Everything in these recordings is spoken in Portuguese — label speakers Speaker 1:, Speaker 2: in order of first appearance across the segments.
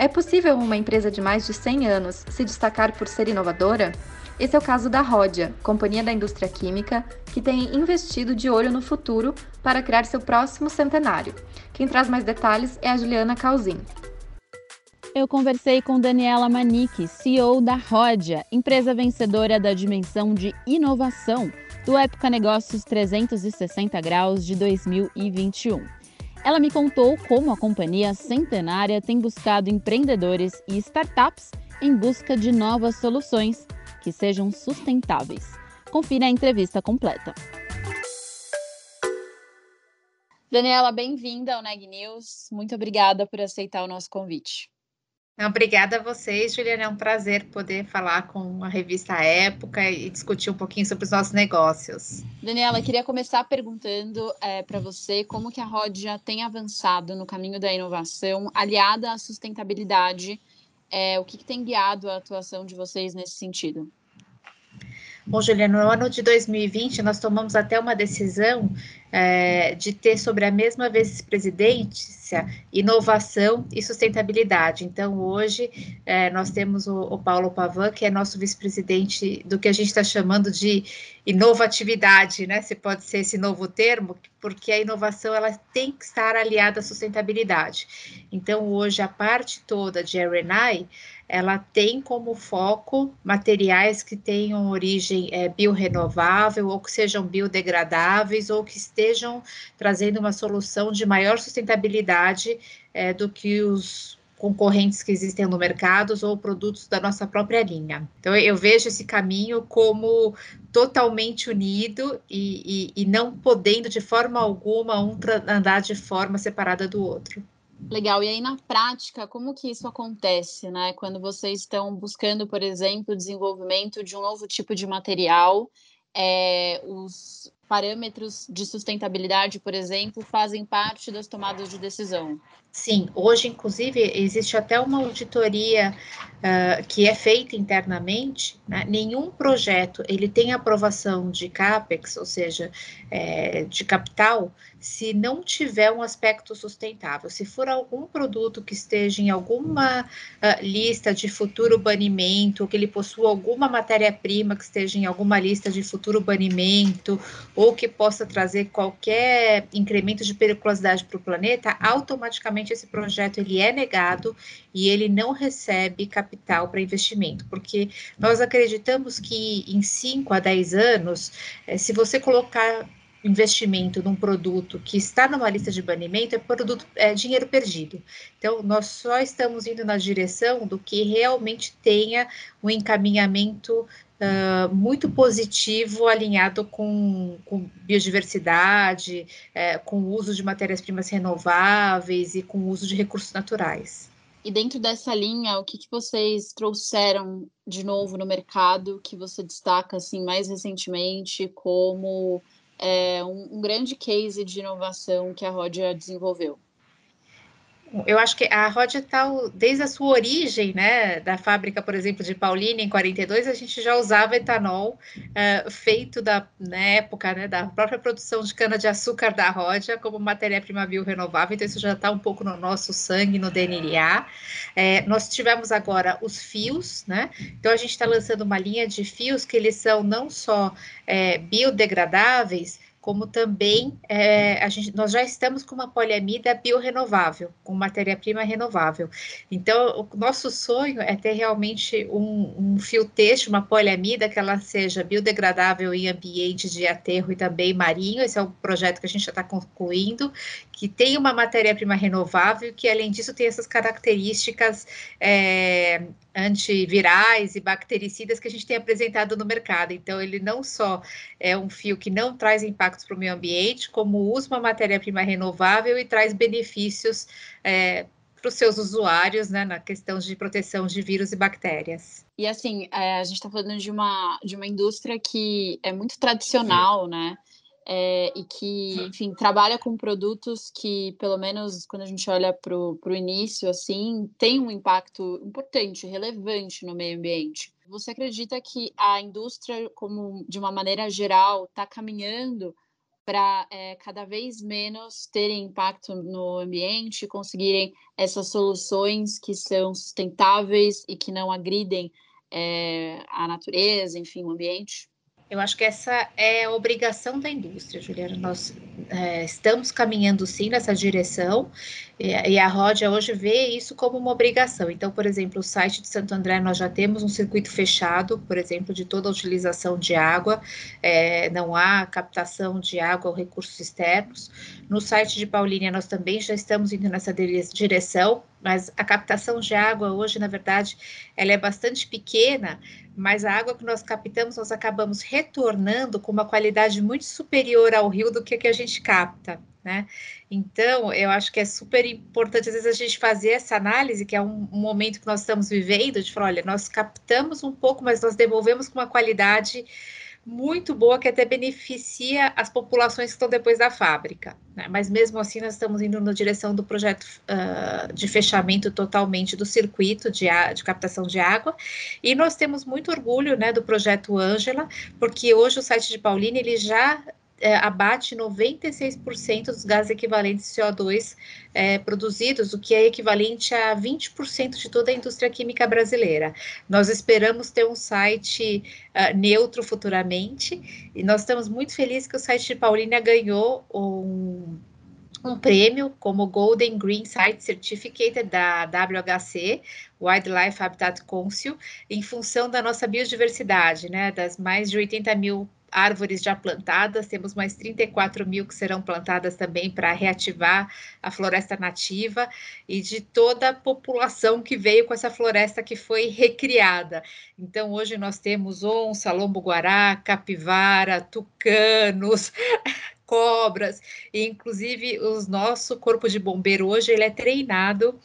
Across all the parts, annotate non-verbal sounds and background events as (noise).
Speaker 1: É possível uma empresa de mais de 100 anos se destacar por ser inovadora? Esse é o caso da Rodia, companhia da indústria química, que tem investido de olho no futuro para criar seu próximo centenário. Quem traz mais detalhes é a Juliana Calzin.
Speaker 2: Eu conversei com Daniela Manique, CEO da Rodia, empresa vencedora da dimensão de inovação do Época Negócios 360 Graus de 2021. Ela me contou como a companhia centenária tem buscado empreendedores e startups em busca de novas soluções que sejam sustentáveis. Confira a entrevista completa. Daniela, bem-vinda ao Neg News. Muito obrigada por aceitar o nosso convite.
Speaker 3: Obrigada a vocês, Juliana. É um prazer poder falar com a revista Época e discutir um pouquinho sobre os nossos negócios.
Speaker 2: Daniela, queria começar perguntando é, para você como que a Rodia tem avançado no caminho da inovação aliada à sustentabilidade. É, o que, que tem guiado a atuação de vocês nesse sentido?
Speaker 3: Bom, Juliana, no ano de 2020 nós tomamos até uma decisão é, de ter sobre a mesma vice-presidência inovação e sustentabilidade. Então, hoje é, nós temos o, o, Paulo Pavan, que é nosso vice-presidente do que a gente está chamando de inovatividade, né? Se pode ser esse novo termo, porque a inovação ela tem que estar aliada à sustentabilidade. Então, hoje a parte toda de R&I ela tem como foco materiais que tenham origem é, biorrenovável ou que sejam biodegradáveis ou que estejam trazendo uma solução de maior sustentabilidade é, do que os concorrentes que existem no mercado ou produtos da nossa própria linha. Então, eu vejo esse caminho como totalmente unido e, e, e não podendo de forma alguma um andar de forma separada do outro.
Speaker 2: Legal. E aí, na prática, como que isso acontece, né? Quando vocês estão buscando, por exemplo, o desenvolvimento de um novo tipo de material, é, os parâmetros de sustentabilidade, por exemplo, fazem parte das tomadas de decisão.
Speaker 3: Sim, hoje, inclusive, existe até uma auditoria uh, que é feita internamente. Né? Nenhum projeto ele tem aprovação de capex, ou seja, é, de capital, se não tiver um aspecto sustentável. Se for algum produto que esteja em alguma uh, lista de futuro banimento, que ele possua alguma matéria-prima que esteja em alguma lista de futuro banimento, ou que possa trazer qualquer incremento de periculosidade para o planeta, automaticamente esse projeto ele é negado e ele não recebe capital para investimento, porque nós acreditamos que em 5 a 10 anos, eh, se você colocar investimento num produto que está numa lista de banimento é produto é dinheiro perdido. Então nós só estamos indo na direção do que realmente tenha um encaminhamento uh, muito positivo alinhado com, com biodiversidade, é, com o uso de matérias-primas renováveis e com o uso de recursos naturais.
Speaker 2: E dentro dessa linha, o que, que vocês trouxeram de novo no mercado que você destaca assim mais recentemente como é, um, um grande case de inovação que a Rodia desenvolveu?
Speaker 3: Eu acho que a Rodia está, desde a sua origem, né, da fábrica, por exemplo, de Paulínia, em 42, a gente já usava etanol uh, feito da, na época, né, da própria produção de cana-de-açúcar da Rodia como matéria-prima biorrenovável, então isso já está um pouco no nosso sangue, no DNA. É, nós tivemos agora os fios, né, então a gente está lançando uma linha de fios que eles são não só é, biodegradáveis, como também é, gente, nós já estamos com uma poliamida biorrenovável, com matéria-prima renovável. Então, o nosso sonho é ter realmente um, um fio têxtil, uma poliamida, que ela seja biodegradável em ambiente de aterro e também marinho. Esse é o projeto que a gente já está concluindo, que tem uma matéria-prima renovável, que além disso tem essas características é, antivirais e bactericidas que a gente tem apresentado no mercado. Então, ele não só é um fio que não traz impactos para o meio ambiente, como usa uma matéria-prima renovável e traz benefícios é, para os seus usuários, né, na questão de proteção de vírus e bactérias.
Speaker 2: E assim, é, a gente está falando de uma, de uma indústria que é muito tradicional, né? É, e que, enfim, trabalha com produtos que, pelo menos quando a gente olha para o início, assim, tem um impacto importante, relevante no meio ambiente. Você acredita que a indústria, como de uma maneira geral, está caminhando para é, cada vez menos terem impacto no ambiente, conseguirem essas soluções que são sustentáveis e que não agridem é, a natureza, enfim, o ambiente?
Speaker 3: Eu acho que essa é a obrigação da indústria, Juliana. Nós é, estamos caminhando sim nessa direção e, e a Rodia hoje vê isso como uma obrigação. Então, por exemplo, o site de Santo André nós já temos um circuito fechado, por exemplo, de toda a utilização de água, é, não há captação de água ou recursos externos. No site de Paulínia nós também já estamos indo nessa direção, mas a captação de água hoje, na verdade, ela é bastante pequena, mas a água que nós captamos, nós acabamos retornando com uma qualidade muito superior ao rio do que a gente capta, né? Então, eu acho que é super importante, às vezes, a gente fazer essa análise, que é um, um momento que nós estamos vivendo, de falar, olha, nós captamos um pouco, mas nós devolvemos com uma qualidade muito boa que até beneficia as populações que estão depois da fábrica. Né? Mas mesmo assim, nós estamos indo na direção do projeto uh, de fechamento totalmente do circuito de, de, captação de água. E nós temos muito orgulho né, do projeto Ângela, porque hoje o site de Paulina ele já é, abate 96% dos gases equivalentes CO2 é, produzidos, o que é equivalente a 20% de toda a indústria química brasileira. Nós esperamos ter um site uh, neutro futuramente e nós estamos muito felizes que o site de Paulínia ganhou um um prêmio como Golden Green Site Certificate da WHC, Wildlife Habitat Council, em função da nossa biodiversidade, né, das mais de 80 mil árvores já plantadas, temos mais 34 mil que serão plantadas também para reativar a floresta nativa e de toda a população que veio com essa floresta que foi recriada. Então, hoje nós temos onça, lombo-guará, capivara, tucanos, (laughs) cobras, e inclusive o nosso corpo de bombeiro hoje ele é treinado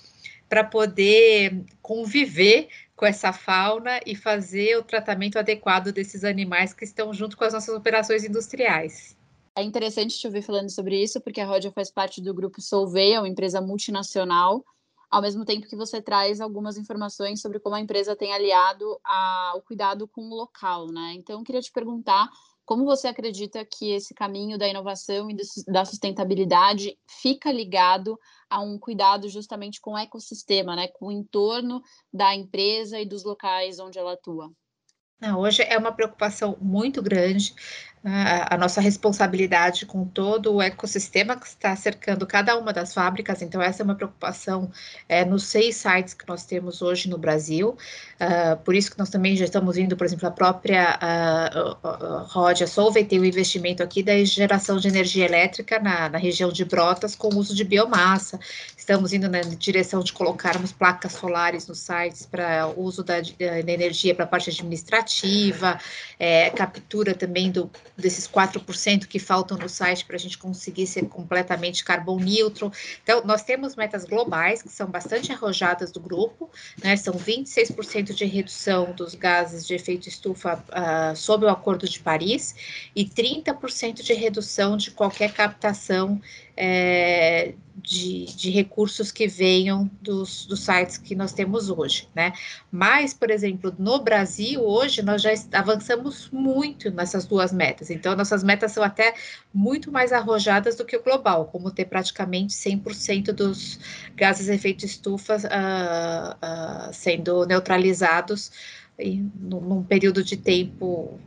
Speaker 3: para poder conviver com essa fauna e fazer o tratamento adequado desses animais que estão junto com as nossas operações industriais.
Speaker 2: É interessante te ouvir falando sobre isso, porque a Rodia faz parte do grupo Solveia, uma empresa multinacional, ao mesmo tempo que você traz algumas informações sobre como a empresa tem aliado a, o cuidado com o local, né? Então, eu queria te perguntar como você acredita que esse caminho da inovação e da sustentabilidade fica ligado a um cuidado justamente com o ecossistema, né, com o entorno da empresa e dos locais onde ela atua?
Speaker 3: Não, hoje é uma preocupação muito grande a, nossa responsabilidade com todo o ecossistema que está cercando cada uma das fábricas. Então, essa é uma preocupação é, nos seis sites que nós temos hoje no Brasil. Uh, por isso que nós também já estamos indo, por exemplo, a própria uh, Rodia Solvay tem o um investimento aqui da geração de energia elétrica na, na região de Brotas com uso de biomassa. Estamos indo na direção de colocarmos placas solares nos sites para uso da, da energia para a parte administrativa, é, captura também do desses 4% que faltam no site para a gente conseguir ser completamente carbon neutral. Então, nós temos metas globais que são bastante arrojadas do grupo, né? São 26% de redução dos gases de efeito estufa uh, sob o Acordo de Paris e 30% de redução de qualquer captação é, de, de, recursos que venham dos, dos, sites que nós temos hoje, né? Mas, por exemplo, no Brasil, hoje, nós já avançamos muito nessas duas metas. Então, nossas metas são até muito mais arrojadas do que o global, como ter praticamente 100% dos gases de efeito estufa uh, uh, sendo neutralizados em, num período de tempo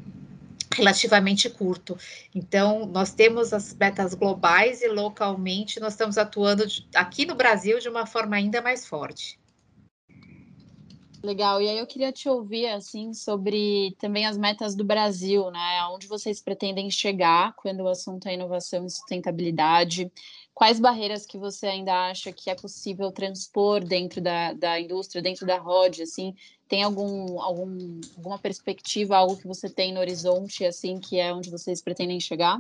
Speaker 3: relativamente curto. Então, nós temos as metas globais e localmente nós estamos atuando aqui no Brasil de uma forma ainda mais forte.
Speaker 2: Legal. E aí eu queria te ouvir assim sobre também as metas do Brasil, né? Onde vocês pretendem chegar quando o assunto é inovação e sustentabilidade? Quais barreiras que você ainda acha que é possível transpor dentro da, da indústria, dentro da ROD, assim? Tem algum, algum, alguma perspectiva, algo que você tem no horizonte, assim, que é onde vocês pretendem chegar?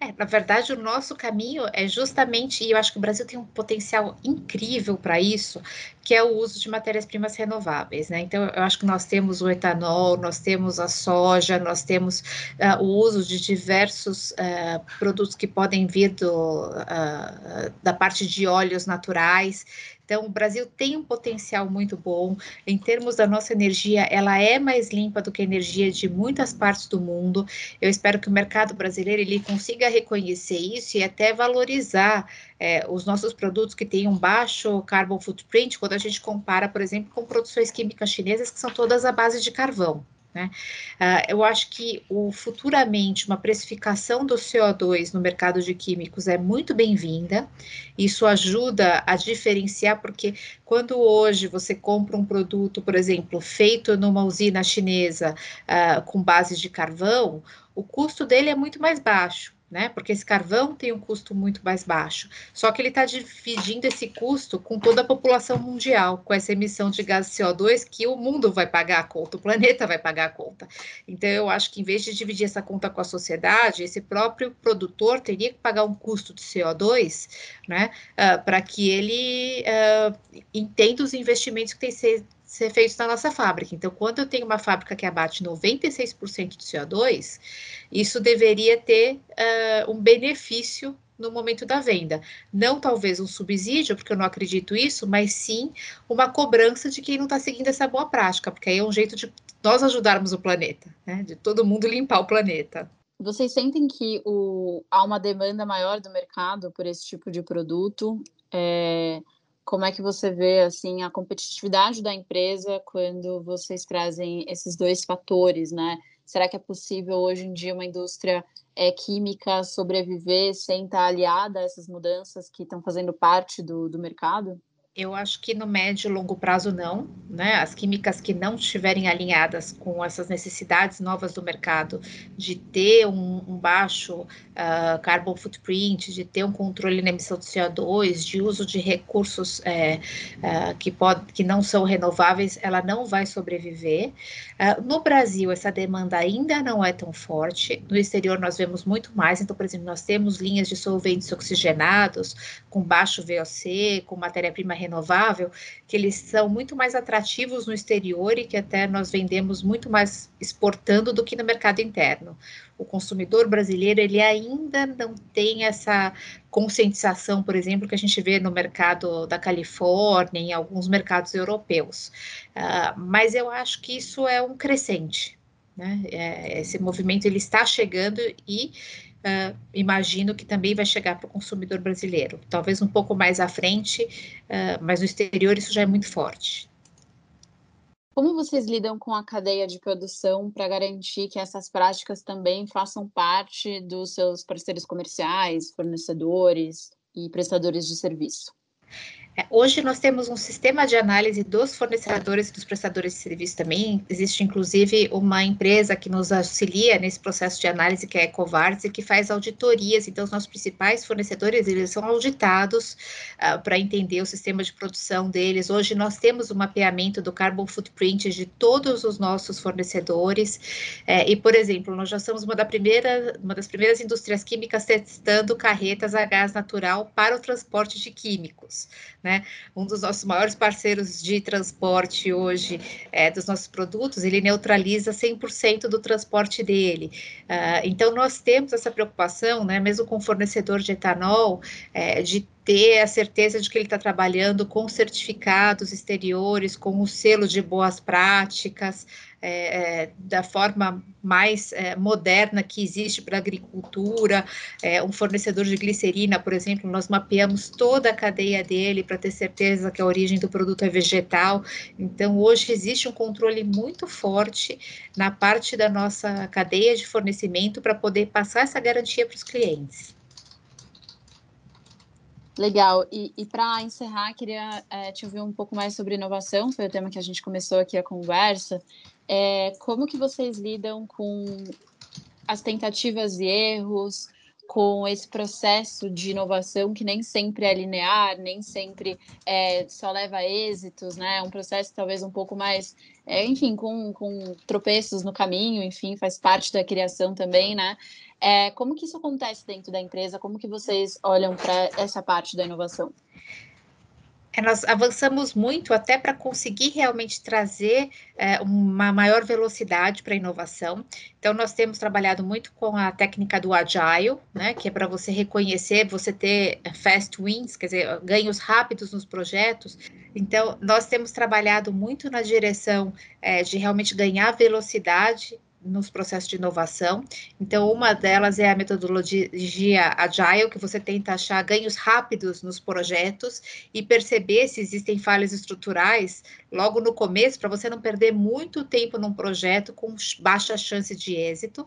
Speaker 3: É, na verdade, o nosso caminho é justamente, e eu acho que o Brasil tem um potencial incrível para isso, que é o uso de matérias-primas renováveis, né? Então, eu acho que nós temos o etanol, nós temos a soja, nós temos uh, o uso de diversos uh, produtos que podem vir do, uh, da parte de óleos naturais. Então, o Brasil tem um potencial muito bom. Em termos da nossa energia, ela é mais limpa do que a energia de muitas partes do mundo. Eu espero que o mercado brasileiro ele consiga reconhecer isso e até valorizar é, os nossos produtos que têm um baixo carbon footprint, quando a gente compara, por exemplo, com produções químicas chinesas que são todas à base de carvão. Né? Uh, eu acho que o, futuramente uma precificação do CO2 no mercado de químicos é muito bem-vinda. Isso ajuda a diferenciar, porque quando hoje você compra um produto, por exemplo, feito numa usina chinesa uh, com base de carvão, o custo dele é muito mais baixo né? Porque esse carvão tem um custo muito mais baixo. Só que ele está dividindo esse custo com toda a população mundial, com essa emissão de gás CO2 que o mundo vai pagar a conta, o planeta vai pagar a conta. Então, eu acho que em vez de dividir essa conta com a sociedade, esse próprio produtor teria que pagar um custo de CO2, né? Uh, Para que ele uh, entenda os investimentos que tem ser ser feitos na nossa fábrica. Então, quando eu tenho uma fábrica que abate 96% de CO2, isso deveria ter uh, um benefício no momento da venda. Não talvez um subsídio, porque eu não acredito isso, mas sim uma cobrança de quem não está seguindo essa boa prática, porque aí é um jeito de nós ajudarmos o planeta, né? de todo mundo limpar o planeta.
Speaker 2: Vocês sentem que o, há uma demanda maior do mercado por esse tipo de produto? É, como é que você vê assim a competitividade da empresa quando vocês trazem esses dois fatores, né? Será que é possível hoje em dia uma indústria é, química sobreviver sem estar aliada a essas mudanças que estão fazendo parte do, do mercado?
Speaker 3: Eu acho que no médio e longo prazo não, né? As químicas que não estiverem alinhadas com essas necessidades novas do mercado, de ter um, um baixo uh, carbon footprint, de ter um controle na emissão de CO2, de uso de recursos é, uh, que, pode, que não são renováveis, ela não vai sobreviver. Uh, no Brasil, essa demanda ainda não é tão forte. No exterior, nós vemos muito mais. Então, por exemplo, nós temos linhas de solventes oxigenados com baixo VOC, com matéria-prima renovável, que eles são muito mais atrativos no exterior e que até nós vendemos muito mais exportando do que no mercado interno. O consumidor brasileiro, ele ainda não tem essa conscientização, por exemplo, que a gente vê no mercado da Califórnia, em alguns mercados europeus. Uh, mas eu acho que isso é um crescente, né? É, esse movimento ele está chegando e uh, imagino que também vai chegar para o consumidor brasileiro. Talvez um pouco mais à frente, uh, mas no exterior isso já é muito forte.
Speaker 2: Como vocês lidam com a cadeia de produção para garantir que essas práticas também façam parte dos seus parceiros comerciais, fornecedores e prestadores de serviço?
Speaker 3: É, hoje nós temos um sistema de análise dos fornecedores e dos prestadores de serviço também. Existe inclusive uma empresa que nos auxilia nesse processo de análise, que é a Ecovarts, e que faz auditorias. Então, os nossos principais fornecedores eles são auditados uh, para entender o sistema de produção deles. Hoje nós temos um mapeamento do carbon footprint de todos os nossos fornecedores. É, e, por exemplo, nós já somos uma, da primeira, uma das primeiras indústrias químicas testando carretas a gás natural para o transporte de químicos. Né? Um dos nossos maiores parceiros de transporte hoje, é, dos nossos produtos, ele neutraliza 100% do transporte dele. Uh, então, nós temos essa preocupação, né, mesmo com o fornecedor de etanol, é, de ter a certeza de que ele está trabalhando com certificados exteriores, com o selo de boas práticas, é, é, da forma mais é, moderna que existe para a agricultura. É, um fornecedor de glicerina, por exemplo, nós mapeamos toda a cadeia dele para ter certeza que a origem do produto é vegetal. Então, hoje existe um controle muito forte na parte da nossa cadeia de fornecimento para poder passar essa garantia para os clientes.
Speaker 2: Legal. E, e para encerrar, queria é, te ouvir um pouco mais sobre inovação, foi o tema que a gente começou aqui a conversa. É, como que vocês lidam com as tentativas e erros, com esse processo de inovação que nem sempre é linear, nem sempre é, só leva a êxitos, né? É um processo talvez um pouco mais, é, enfim, com, com tropeços no caminho, enfim, faz parte da criação também, né? É, como que isso acontece dentro da empresa? Como que vocês olham para essa parte da inovação?
Speaker 3: É, nós avançamos muito até para conseguir realmente trazer é, uma maior velocidade para a inovação. Então, nós temos trabalhado muito com a técnica do Agile, né, que é para você reconhecer, você ter fast wins, quer dizer, ganhos rápidos nos projetos. Então, nós temos trabalhado muito na direção é, de realmente ganhar velocidade nos processos de inovação. Então, uma delas é a metodologia Agile, que você tenta achar ganhos rápidos nos projetos e perceber se existem falhas estruturais logo no começo, para você não perder muito tempo num projeto com baixa chance de êxito.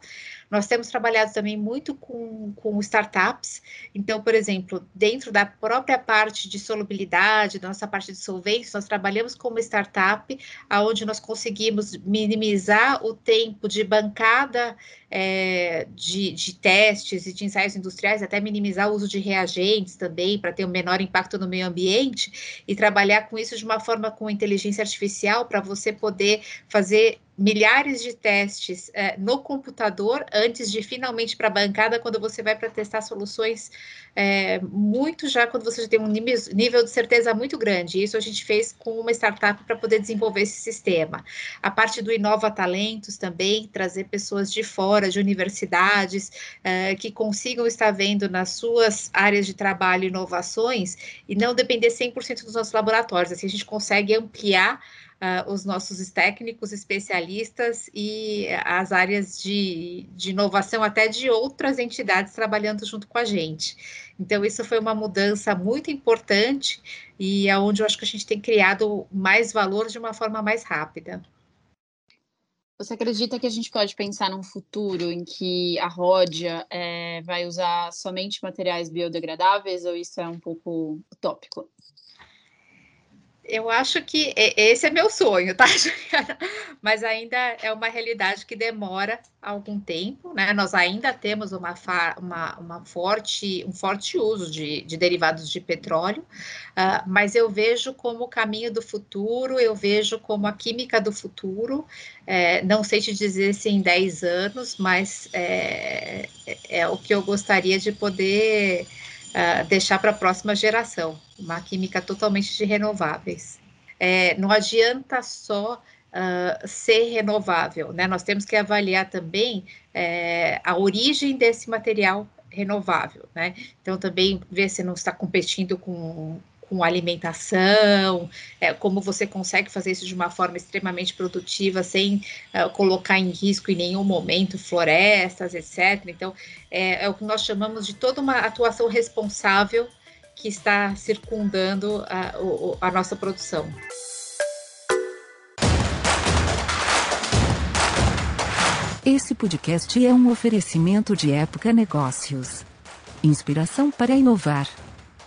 Speaker 3: Nós temos trabalhado também muito com, com startups. Então, por exemplo, dentro da própria parte de solubilidade, da nossa parte de solvência, nós trabalhamos com uma startup onde nós conseguimos minimizar o tempo de bancada é, de, de, testes e de ensaios industriais, até minimizar o uso de reagentes também, para ter um menor impacto no meio ambiente, e trabalhar com isso de uma forma com inteligência artificial, para você poder fazer milhares de testes é, no computador antes de finalmente para a bancada, quando você vai para testar soluções é, muito já quando você já tem um nível de certeza muito grande. Isso a gente fez com uma startup para poder desenvolver esse sistema. A parte do Inova Talentos também, trazer pessoas de fora, de universidades, é, que consigam estar vendo nas suas áreas de trabalho inovações e não depender 100% dos nossos laboratórios. Assim, a gente consegue ampliar uh, os nossos técnicos, especialistas e as áreas de, de inovação até de outras entidades trabalhando junto com a gente. Então, isso foi uma mudança muito importante e é onde eu acho que a gente tem criado mais valor de uma forma mais rápida.
Speaker 2: Você acredita que a gente pode pensar num futuro em que a Ródia é, vai usar somente materiais biodegradáveis ou isso é um pouco utópico?
Speaker 3: Eu acho que esse é meu sonho, tá? (laughs) Mas ainda é uma realidade que demora algum tempo, né? Nós ainda temos uma, uma, uma forte, um forte uso de, de derivados de petróleo, uh, mas eu vejo como o caminho do futuro, eu vejo como a química do futuro, é, não sei te dizer se em 10 anos, mas é, é, é o que eu gostaria de poder uh, deixar para a próxima geração, uma química totalmente de renováveis. É, não adianta só uh, ser renovável, né? Nós temos que avaliar também é, a origem desse material renovável, né? Então também ver se não está competindo com com alimentação, é, como você consegue fazer isso de uma forma extremamente produtiva, sem uh, colocar em risco em nenhum momento florestas, etc. Então, é, é, o que nós chamamos de toda uma atuação responsável que está circundando a, a nossa produção.
Speaker 4: Esse podcast é um oferecimento de Época Negócios. Inspiração para inovar.